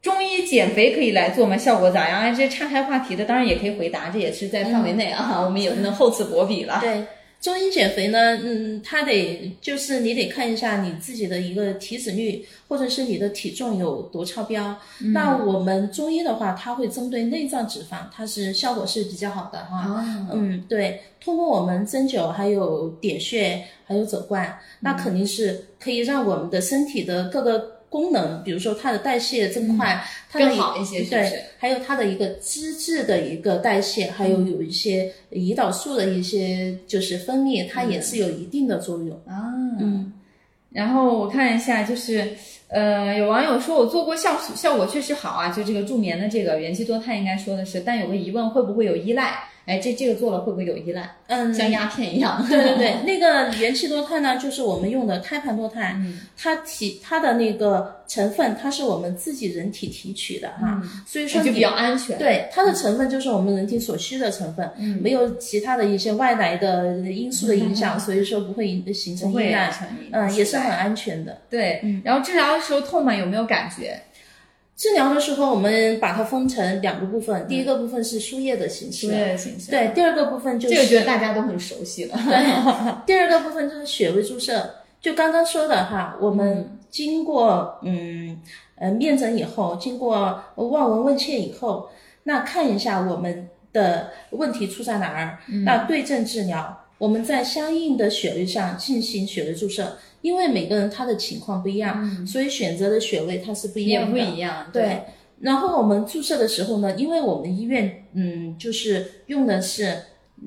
中医减肥可以来做吗？效果咋样？这岔开话题的，当然也可以回答，这也是在范围内啊，我们也不能厚此薄彼了。对。中医减肥呢，嗯，它得就是你得看一下你自己的一个体脂率，或者是你的体重有多超标。那我们中医的话，它会针对内脏脂肪，它是效果是比较好的哈。嗯，对，通过我们针灸，还有点穴，还有走罐，那肯定是可以让我们的身体的各个功能，比如说它的代谢增快，它的更好一些是不是对，还有它的一个脂质的一个代谢，还有有一些胰岛素的一些就是分泌，它也是有一定的作用。啊，嗯，然后我看一下，就是呃，有网友说我做过效效果确实好啊，就这个助眠的这个元气多肽应该说的是，但有个疑问，会不会有依赖？哎，这这个做了会不会有依赖？嗯，像鸦片一样？对对对，那个元气多肽呢，就是我们用的胎盘多肽，它提它的那个成分，它是我们自己人体提取的哈，所以说就比较安全。对它的成分就是我们人体所需的成分，没有其他的一些外来的因素的影响，所以说不会引形成依赖，嗯，也是很安全的。对，然后治疗的时候痛嘛？有没有感觉？治疗的时候，我们把它分成两个部分，第一个部分是输液的形式，输液的形式对，第二个部分就是这个觉得大家都很熟悉了。对，第二个部分就是穴位注射。就刚刚说的哈，我们经过嗯呃面诊以后，经过望闻问切以后，那看一下我们的问题出在哪儿，那对症治疗。我们在相应的穴位上进行穴位注射，因为每个人他的情况不一样，所以选择的穴位它是不一样的。不一样，对，然后我们注射的时候呢，因为我们医院嗯，就是用的是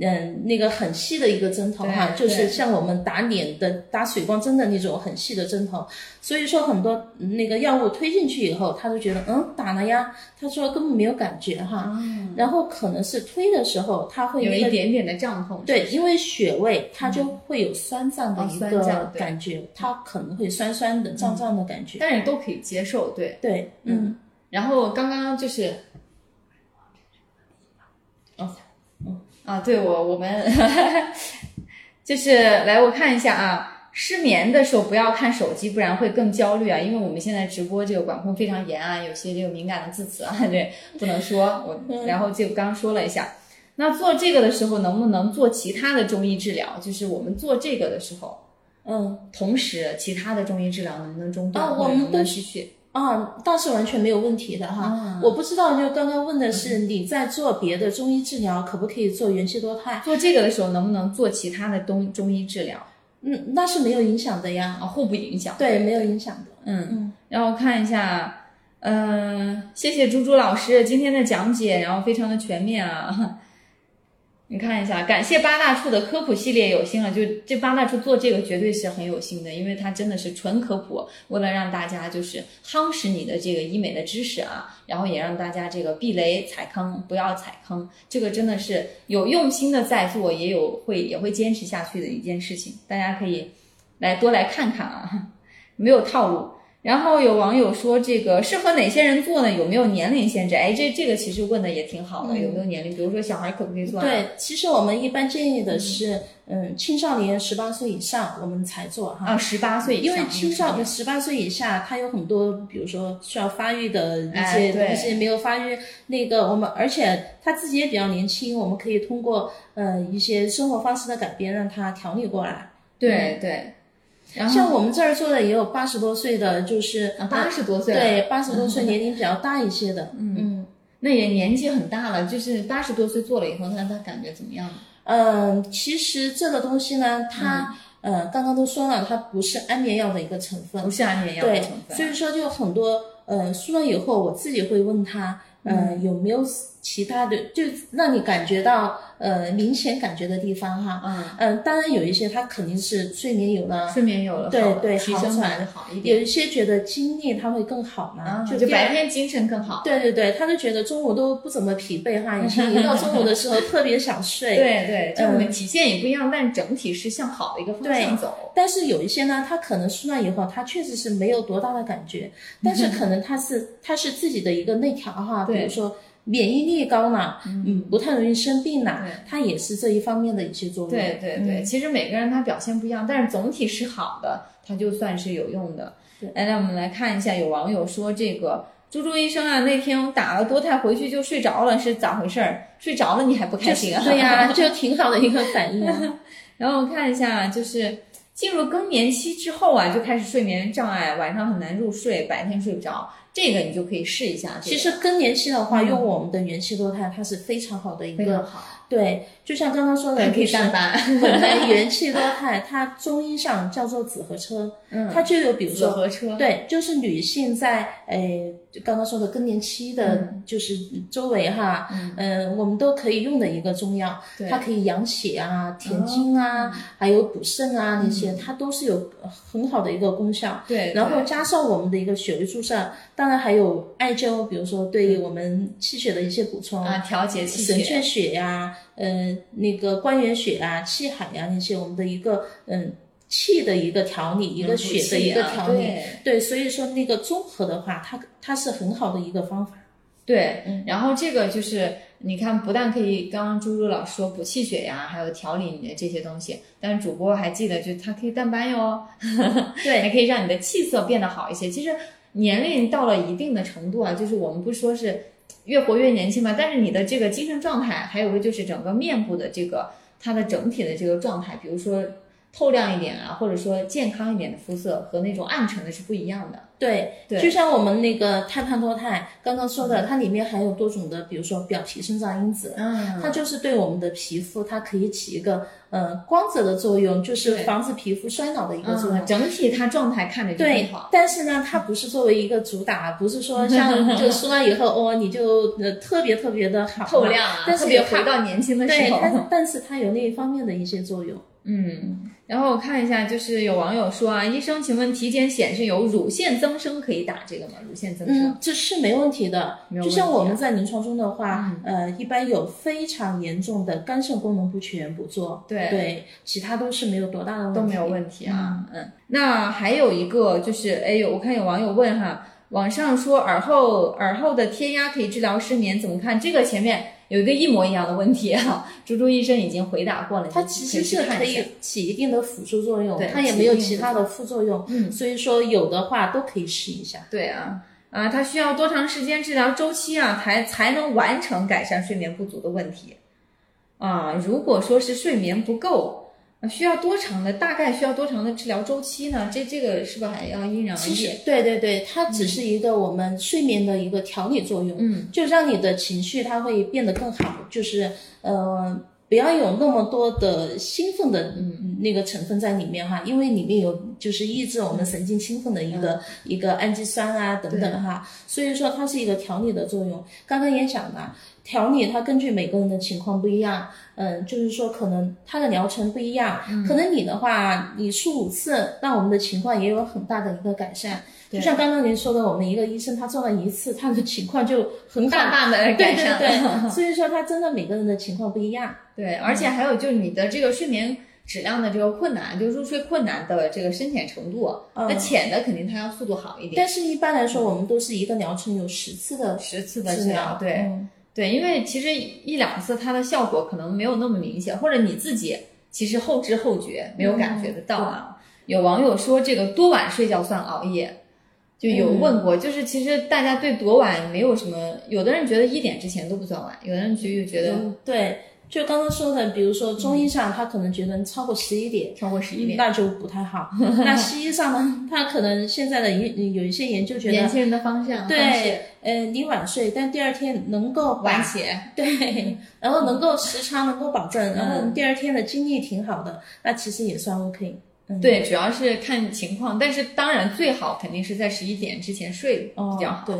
嗯那个很细的一个针头哈，就是像我们打脸的打水光针的那种很细的针头，所以说很多嗯那个药物推进去以后，他就觉得嗯打了呀，他说根本没有感觉哈，然后可能是推的时候他会有那个一点点的胀痛。对，因为穴位它就会有酸胀的哦一个感觉，它可能会酸酸的、胀胀的感觉。但是都可以接受，对。对，嗯，然后刚刚就是，哦，啊，对我我们就是来我看一下啊，失眠的时候不要看手机，不然会更焦虑啊。因为我们现在直播这个管控非常严啊，有些这个敏感的字词啊，对，不能说。我然后就刚刚说了一下，那做这个的时候能不能做其他的中医治疗？就是我们做这个的时候，嗯。同时其他的中医治疗能不能中断？啊我们或者能不能都继续？啊，倒是完全没有问题的哈。啊我不知道，就刚刚问的是你在做别的中医治疗，可不可以做元气多肽？做这个的时候能不能做其他的东中医治疗？嗯，那是没有影响的呀。啊，互不影响。对，没有影响的。嗯，然后看一下，嗯、谢谢猪猪老师今天的讲解，然后非常的全面啊。你看一下，感谢八大处的科普系列有心了，就这八大处做这个绝对是很有心的，因为它真的是纯科普，为了让大家就是夯实你的这个医美的知识啊，然后也让大家这个避雷踩坑，不要踩坑，这个真的是有用心的在做，也有会也会坚持下去的一件事情，大家可以来多来看看啊，没有套路。然后有网友说，这个适合哪些人做呢？有没有年龄限制？哎，这这个其实问的也挺好的，有没有年龄？比如说小孩可不可以做啊？对，其实我们一般建议的是，嗯，青少年十八岁以上我们才做哈。啊，十八岁以因，为青少年十八岁以下，他有很多，比如说需要发育的一些东西没有发育，那个我们，而且他自己也比较年轻，我们可以通过呃一些生活方式的改变，让他调理过来。对对。然后像我们这儿做的也有八十多岁的，就是啊，八十多岁了，对八十多岁年龄比较大一些的，嗯。那也年纪很大了，就是八十多岁做了以后，那他感觉怎么样呢？嗯，其实这个东西呢，它呃刚刚都说了，它不是安眠药的一个成分，不是安眠药的成，分。所以说就很多呃输了以后，我自己会问他，呃有没有其他的，就让你感觉到呃明显感觉的地方哈。嗯，嗯，当然有一些他肯定是睡眠有了，睡眠有了对对提升好一点，有一些觉得精力他会更好呢，啊，就就白天精神更好。对对对，他就觉得中午都不怎么疲惫哈，以前一到中午的时候特别想睡。对对，就我嗯们体现也不一样，但整体是向好的一个方向走。但是有一些呢，他可能输了以后，他确实是没有多大的感觉，但是可能他是他是自己的一个内调哈，比如说免疫力高呢，嗯，不太容易生病了对，它也是这一方面的一些作用。对对对，其实每个人他表现不一样，但是总体是好的，它就算是有用的。来，那我们来看一下，有网友说这个猪猪医生啊，那天我打了多肽回去就睡着了，是咋回事儿？睡着了你还不开心啊？对呀、就挺好的一个反应啊。然后我看一下，就是进入更年期之后啊，就开始睡眠障碍，晚上很难入睡，白天睡不着。这个你就可以试一下。其实更年期的话，用我们的元气多肽，它是非常好的一个。好。对，就像刚刚说的，可以上班。本来元气多肽，它中医上叫做紫河车，嗯，它就有比如说对，就是女性在诶刚刚说的更年期的，就是周围哈，嗯，我们都可以用的一个中药，它可以养血啊、填精啊，还有补肾啊那些，它都是有很好的一个功效。对，然后加上我们的一个血位注射，当然还有艾灸，比如说对我们气血的一些补充啊，调节气血、神阙血呀。呃，那个关元血啊、气海呀那些，我们的一个嗯气的一个调理，一个血的一个调理，对，所以说那个综合的话，它它是很好的一个方法。对，然后这个就是你看，不但可以刚刚朱朱老师说补气血呀，还有调理你的这些东西，但是主播还记得，就它可以淡斑哟，对，还可以让你的气色变得好一些。其实年龄到了一定的程度啊，就是我们不说是。越活越年轻嘛，但是你的这个精神状态，还有个就是整个面部的这个它的整体的这个状态，比如说透亮一点啊，或者说健康一点的肤色和那种暗沉的是不一样的。对，对，就像我们那个泰潘多肽刚刚说的，它里面含有多种的，比如说表皮生长因子，嗯，它就是对我们的皮肤，它可以起一个呃光泽的作用，就是防止皮肤衰老的一个作用。整体它状态看着就很好。但是呢，它不是作为一个主打，不是说像 就说了以后哦，你就呃特别特别的好透亮啊，特别回到年轻的时候。对，但但是它有那一方面的一些作用。嗯，然后我看一下，就是有网友说啊，医生，请问体检显示有乳腺增生，可以打这个吗？乳腺增生，嗯，这是没问题的。就像我们在临床中的话，呃，一般有非常严重的肝肾功能不全不做，对对，其他都是没有多大的问题，都没有问题啊。嗯，那还有一个就是，哎呦，我看有网友问哈，网上说耳后耳后的贴压可以治疗失眠，怎么看？这个前面。有一个一模一样的问题啊，猪猪医生已经回答过了。它其实是可以起一定的辅助作用，它也没有其他的副作用。嗯，所以说有的话都可以试一下。对啊，啊，它需要多长时间治疗周期啊，才才能完成改善睡眠不足的问题？啊，如果说是睡眠不够。需要多长的？大概需要多长的治疗周期呢？这这个是不是还要因人而异？对对对，它只是一个我们睡眠的一个调理作用，嗯，就让你的情绪它会变得更好，就是呃，不要有那么多的兴奋的嗯那个成分在里面哈，因为里面有就是抑制我们神经兴奋的一个一个氨基酸啊等等哈，所以说它是一个调理的作用。刚刚也讲了。调理它根据每个人的情况不一样，嗯，就是说可能它的疗程不一样，可能你的话你输五次，那我们的情况也有很大的一个改善。就像刚刚您说的，我们一个医生他做了一次，他的情况就很大大的改善。对对对，所以说他真的每个人的情况不一样。对，而且还有就是你的这个睡眠质量的这个困难，就入睡困难的这个深浅程度，那浅的肯定它要速度好一点。但是一般来说，我们都是一个疗程有十次的十次的治疗，对。对，因为其实一两次它的效果可能没有那么明显，或者你自己其实后知后觉没有感觉得到啊。有网友说这个多晚睡觉算熬夜，就有问过，就是其实大家对多晚没有什么，有的人觉得一点之前都不算晚，有的人就觉得对。就刚刚说的，比如说中医上，他可能觉得超过十一点，超过十一点，那就不太好。那西医上呢，他可能现在的研有一些研究觉得，年轻人的方向，对，呃，你晚睡，但第二天能够晚起，对，然后能够时长能够保证，然后第二天的精力挺好的，那其实也算 OK。对，主要是看情况，但是当然最好肯定是在十一点之前睡比较好。对，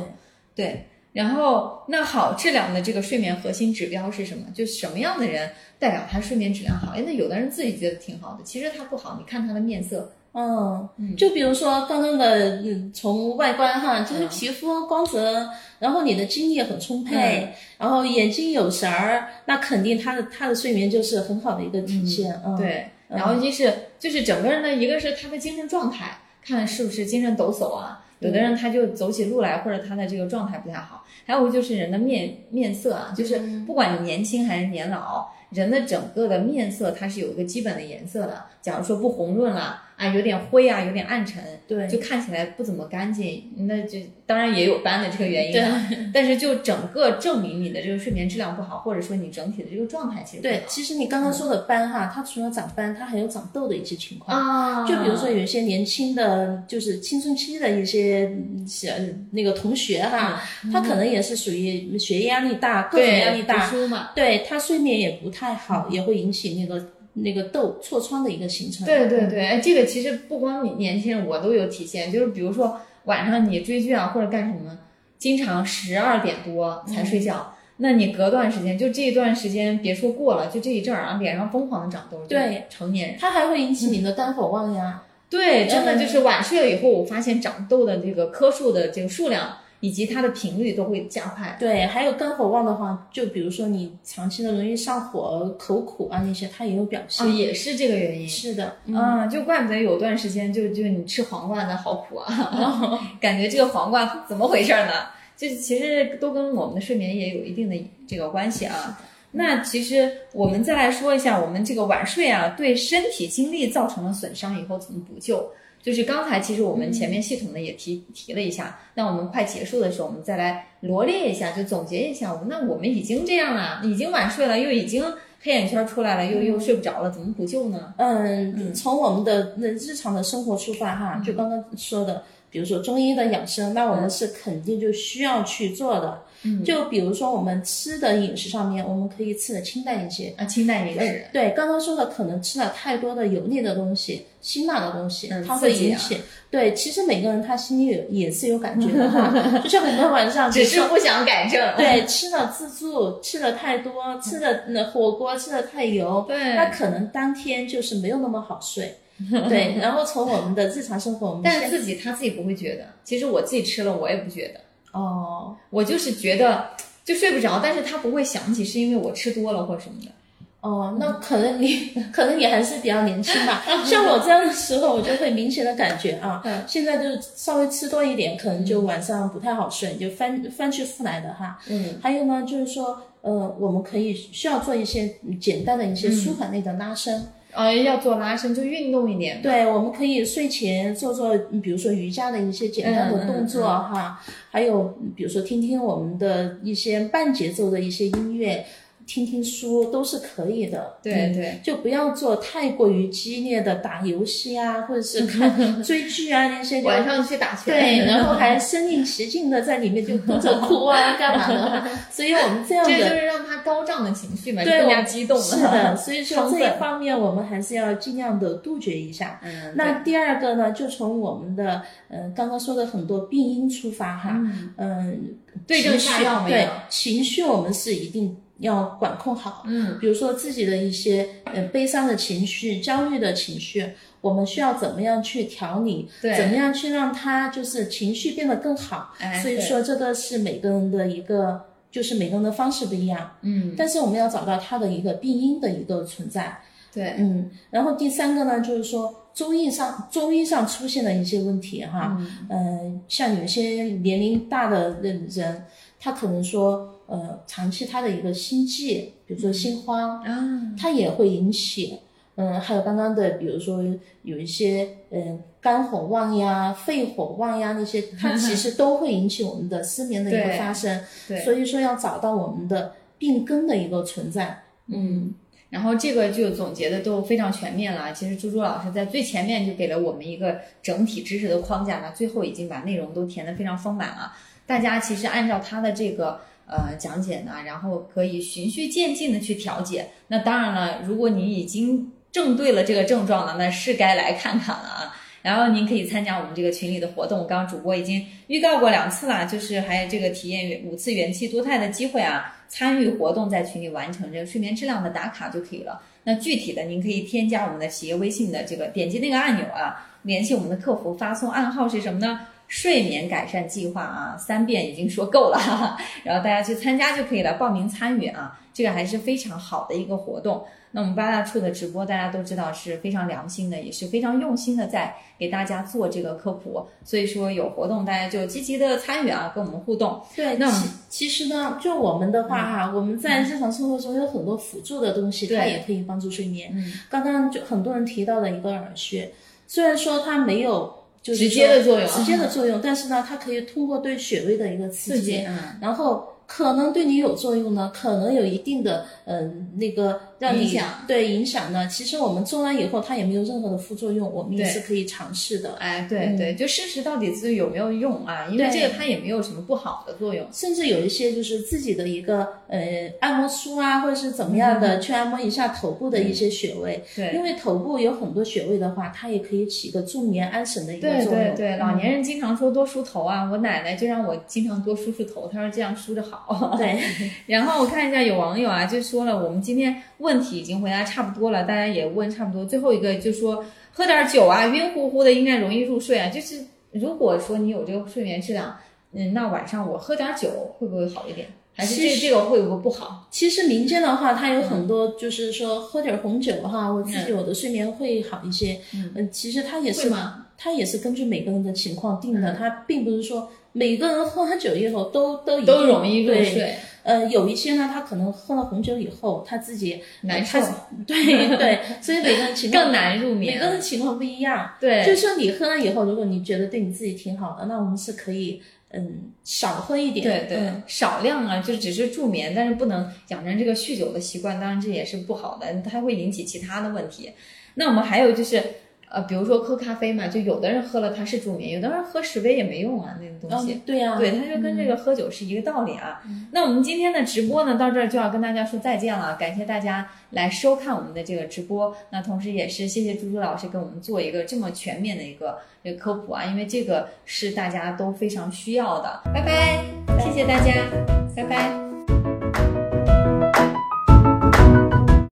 对。然后，那好质量的这个睡眠核心指标是什么？就什么样的人代表他睡眠质量好？哎，那有的人自己觉得挺好的，其实他不好。你看他的面色，嗯，就比如说刚刚的，嗯，从外观哈，就是皮肤光泽，然后你的精力很充沛，然后眼睛有神儿，那肯定他的他的睡眠就是很好的一个体现。嗯，对。然后一是就是整个人的一个是他的精神状态，看是不是精神抖擞啊。有的人他就走起路来，或者他的这个状态不太好。还有就是人的面面色啊，就是不管你年轻还是年老，人的整个的面色它是有一个基本的颜色的。假如说不红润了。啊有点灰啊，有点暗沉，对，就看起来不怎么干净，那就当然也有斑的这个原因啊。但是就整个证明你的这个睡眠质量不好，或者说你整体的这个状态其实对。其实你刚刚说的斑哈，它除了长斑，它还有长痘的一些情况啊。就比如说有一些年轻的，就是青春期的一些小那个同学哈，他可能也是属于学业压力大，各种压力大，对他睡眠也不太好，也会引起那个。那个痘痤疮的一个形成，对对对，哎，这个其实不光你年轻人，我都有体现，就是比如说晚上你追剧啊或者干什么，经常十二点多才睡觉，那你隔段时间，就这一段时间，别说过了，就这一阵儿啊，脸上疯狂的长痘，对，成年人，它还会引起你的肝火旺呀，对，真的就是晚睡了以后，我发现长痘的这个颗数的这个数量。以及它的频率都会加快。对，还有肝火旺的话，就比如说你长期的容易上火、口苦啊那些，它也有表现。也是这个原因。是的，啊，就怪不得有段时间就就你吃黄瓜那好苦啊，感觉这个黄瓜怎么回事呢？就其实都跟我们的睡眠也有一定的这个关系啊。那其实我们再来说一下，我们这个晚睡啊，对身体精力造成了损伤以后怎么补救？就是刚才其实我们前面系统的也提提了一下，那我们快结束的时候，我们再来罗列一下，就总结一下。那我们已经这样了，已经晚睡了，又已经黑眼圈出来了，又又睡不着了，怎么补救呢？嗯，从我们的那日常的生活出发哈，就刚刚说的，比如说中医的养生，那我们是肯定就需要去做的。就比如说我们吃的饮食上面，我们可以吃的清淡一些啊，清淡饮食。对，刚刚说的可能吃了太多的油腻的东西、辛辣的东西，它会引起。对，其实每个人他心里也是有感觉的哈，就像很多晚上只是不想改正。对，吃了自助，吃的太多，吃的那火锅吃的太油，对，那可能当天就是没有那么好睡。对，然后从我们的日常生活，我们但自己他自己不会觉得，其实我自己吃了我也不觉得。哦，我就是觉得就睡不着，但是他不会想起是因为我吃多了或什么的。哦，那可能你可能你还是比较年轻吧。像我这样的时候，我就会明显的感觉啊，现在就稍微吃多一点，可能就晚上不太好睡，就翻翻去覆来的哈。嗯，还有呢，就是说，呃，我们可以需要做一些简单的一些舒缓类的拉伸。啊，要做拉伸就运动一点。对，我们可以睡前做做，比如说瑜伽的一些简单的动作哈，还有比如说听听我们的一些半节奏的一些音乐。听听书都是可以的，对对，就不要做太过于激烈的打游戏啊，或者是 看追剧啊那些。晚上去打拳，对，然后还身临其境的在里面就哭着哭啊，干嘛的？所以我们这样的，这就是让他高涨的情绪嘛，更加激动了。是的，所以说 这一方面我们还是要尽量的杜绝一下。嗯，那第二个呢，就从我们的嗯刚刚说的很多病因出发哈，嗯，对症下药对情绪我们是一定。要管控好，嗯，比如说自己的一些呃悲伤的情绪、焦虑的情绪，我们需要怎么样去调理？对，怎么样去让他就是情绪变得更好？哎，所以说这个是每个人的一个，就是每个人的方式不一样，嗯，但是我们要找到他的一个病因的一个存在，对，嗯，然后第三个呢，就是说中医上中医上出现的一些问题哈，嗯，像有些年龄大的人，他可能说。呃，长期他的一个心悸，比如说心慌，啊，它也会引起。嗯，还有刚刚的，比如说有一些，嗯，肝火旺呀、肺火旺呀那些，它其实都会引起我们的失眠的一个发生。对，所以说要找到我们的病根的一个存在。嗯，然后这个就总结的都非常全面了。其实朱朱老师在最前面就给了我们一个整体知识的框架，那最后已经把内容都填得非常丰满了。大家其实按照他的这个。呃，讲解呢，然后可以循序渐进的去调节。那当然了，如果你已经正对了这个症状了，那是该来看看了啊。然后您可以参加我们这个群里的活动，刚刚主播已经预告过两次了，就是还有这个体验五次元气多肽的机会啊。参与活动，在群里完成这个睡眠质量的打卡就可以了。那具体的，您可以添加我们的企业微信的这个，点击那个按钮啊，联系我们的客服，发送暗号是什么呢？睡眠改善计划啊，三遍已经说够了，然后大家去参加就可以了，报名参与啊，这个还是非常好的一个活动。那我们八大处的直播，大家都知道是非常良心的，也是非常用心的在给大家做这个科普。所以说有活动，大家就积极的参与啊，跟我们互动。对，那其其实呢，就我们的话哈，我们在日常生活中有很多辅助的东西，它也可以帮助睡眠。嗯刚刚就很多人提到的一个耳穴。虽然说它没有就是直接的作用直接的作用，但是呢，它可以通过对穴位的一个刺激，嗯，然后可能对你有作用呢，可能有一定的嗯、那个让你影响对影响呢。其实我们做完以后，它也没有任何的副作用，我们也是可以尝试的。哎，对对，就试试到底自己有没有用啊？因为这个它也没有什么不好的作用。甚至有一些就是自己的一个呃按摩梳啊，或者是怎么样的，去按摩一下头部的一些穴位。对因为头部有很多穴位的话，它也可以起一个助眠安神的一个作用。对对，老年人经常说多梳头啊，我奶奶就让我经常多梳梳头，她说这样梳着好。对，然后我看一下有网友啊，就说了，我们今天问题已经回答差不多了，大家也问差不多。最后一个就说喝点酒啊，晕乎乎的应该容易入睡啊。就是如果说你有这个睡眠质量，嗯，那晚上我喝点酒会不会好一点？还是这这个会不会不好？其实民间的话，它有很多就是说喝点红酒哈，我自己有的睡眠会好一些。嗯，其实它也是？它也是根据每个人的情况定的，它并不是说每个人喝完酒以后都都都容易入睡，呃，有一些呢，他可能喝了红酒以后，他自己难受对对，所以每个人情况更难入眠每眠。个人情况不一样。对，就是说你喝了以后，如果你觉得对你自己挺好的，那我们是可以嗯少喝一点。对对，嗯少量啊，就只是助眠，但是不能养成这个酗酒的习惯，当然这也是不好的，它会引起其他的问题。那我们还有就是，呃，比如说喝咖啡嘛，就有的人喝了它是助眠，有的人喝十杯也没用啊，那个东西。嗯，对呀、对，它就跟这个喝酒是一个道理啊。那我们今天的直播呢，到这儿就要跟大家说再见了，感谢大家来收看我们的这个直播。那同时也是谢谢猪猪老师给我们做一个这么全面的一个这个科普啊，因为这个是大家都非常需要的。拜拜，谢谢大家，拜拜。